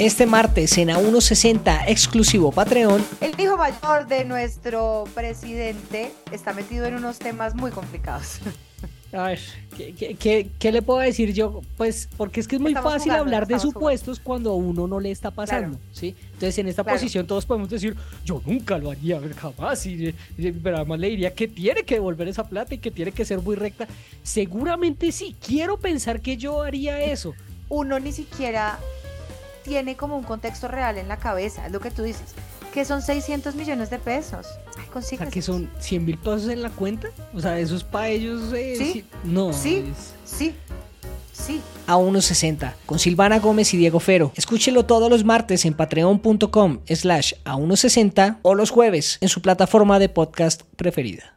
Este martes en A160 exclusivo Patreon. El hijo mayor de nuestro presidente está metido en unos temas muy complicados. A ver, ¿qué, le puedo decir yo? Pues porque es que es muy fácil hablar de supuestos cuando a uno no le está pasando, ¿sí? Entonces en esta posición todos podemos decir, yo nunca lo haría, jamás, y, pero además le diría que tiene que devolver esa plata y que tiene que ser muy recta. Seguramente sí, quiero pensar que yo haría eso. Uno ni siquiera tiene como un contexto real en la cabeza, es lo que tú dices, que son 600 millones de pesos. o sea, que son 100 mil pesos en la cuenta. O sea, eso es para ellos. Eh, sí, no. Sí, sí. Sí. A 1.60 con Silvana Gómez y Diego Fero. Escúchelo todos los martes en patreon.com slash a 1.60 o los jueves en su plataforma de podcast preferida.